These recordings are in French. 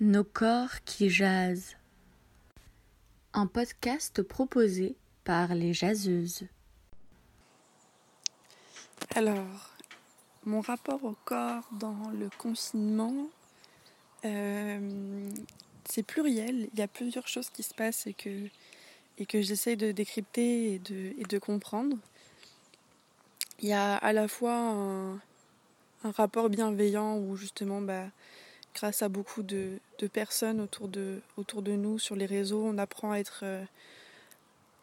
Nos corps qui jasent. Un podcast proposé par les jaseuses. Alors, mon rapport au corps dans le confinement, euh, c'est pluriel. Il y a plusieurs choses qui se passent et que, et j'essaye de décrypter et de, et de comprendre. Il y a à la fois un, un rapport bienveillant où justement, bah, grâce à beaucoup de, personnes autour de, nous sur les réseaux, on apprend à être euh,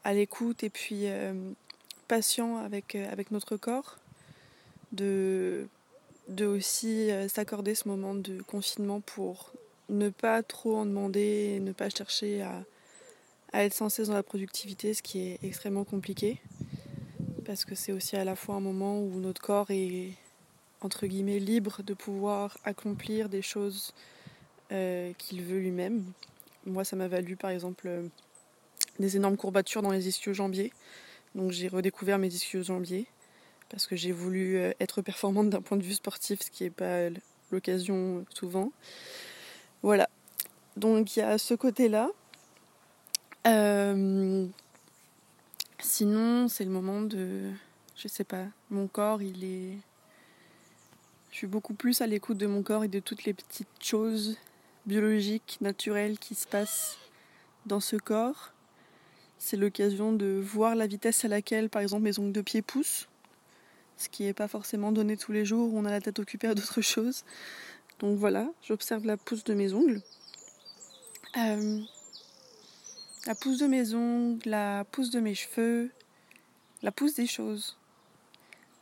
à l'écoute et puis euh, patient avec, euh, avec notre corps, de, aussi s'accorder ce moment de confinement pour ne pas trop en demander, ne pas chercher à, à être sans cesse dans la productivité, ce qui est extrêmement compliqué parce que c'est aussi à la fois un moment où notre corps est entre guillemets libre de pouvoir accomplir des choses euh, qu'il veut lui-même. Moi, ça m'a valu par exemple euh, des énormes courbatures dans les ischio-jambiers. Donc j'ai redécouvert mes ischio-jambiers parce que j'ai voulu euh, être performante d'un point de vue sportif, ce qui n'est pas l'occasion souvent. Voilà. Donc il y a ce côté-là. Sinon, c'est le moment de. Je sais pas. Mon corps, il est. Suis beaucoup plus à l'écoute de mon corps et de toutes les petites choses biologiques, naturelles qui se passent dans ce corps. C'est l'occasion de voir la vitesse à laquelle, par exemple, mes ongles de pied poussent, ce qui n'est pas forcément donné tous les jours où on a la tête occupée à d'autres choses. Donc voilà, j'observe la pousse de mes ongles. Euh, la pousse de mes ongles, la pousse de mes cheveux, la pousse des choses.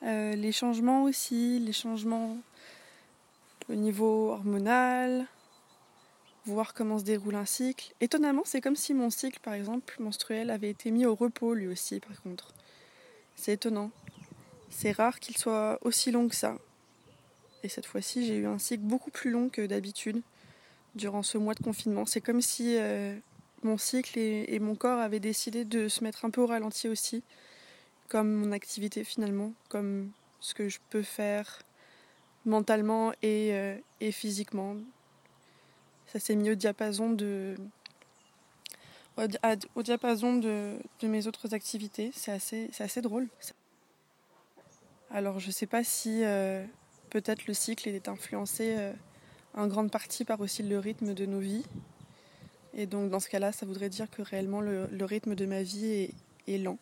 Euh, les changements aussi, les changements au niveau hormonal, voir comment se déroule un cycle. Étonnamment, c'est comme si mon cycle, par exemple, menstruel, avait été mis au repos lui aussi, par contre. C'est étonnant. C'est rare qu'il soit aussi long que ça. Et cette fois-ci, j'ai eu un cycle beaucoup plus long que d'habitude durant ce mois de confinement. C'est comme si euh, mon cycle et, mon corps avaient décidé de se mettre un peu au ralenti aussi comme mon activité finalement, comme ce que je peux faire mentalement et, euh, et physiquement. Ça s'est mis au diapason de au diapason de, de mes autres activités. C'est assez, drôle. Alors je sais pas si euh, peut-être le cycle est influencé euh, en grande partie par aussi le rythme de nos vies. Et donc dans ce cas-là, ça voudrait dire que réellement le, rythme de ma vie est lent.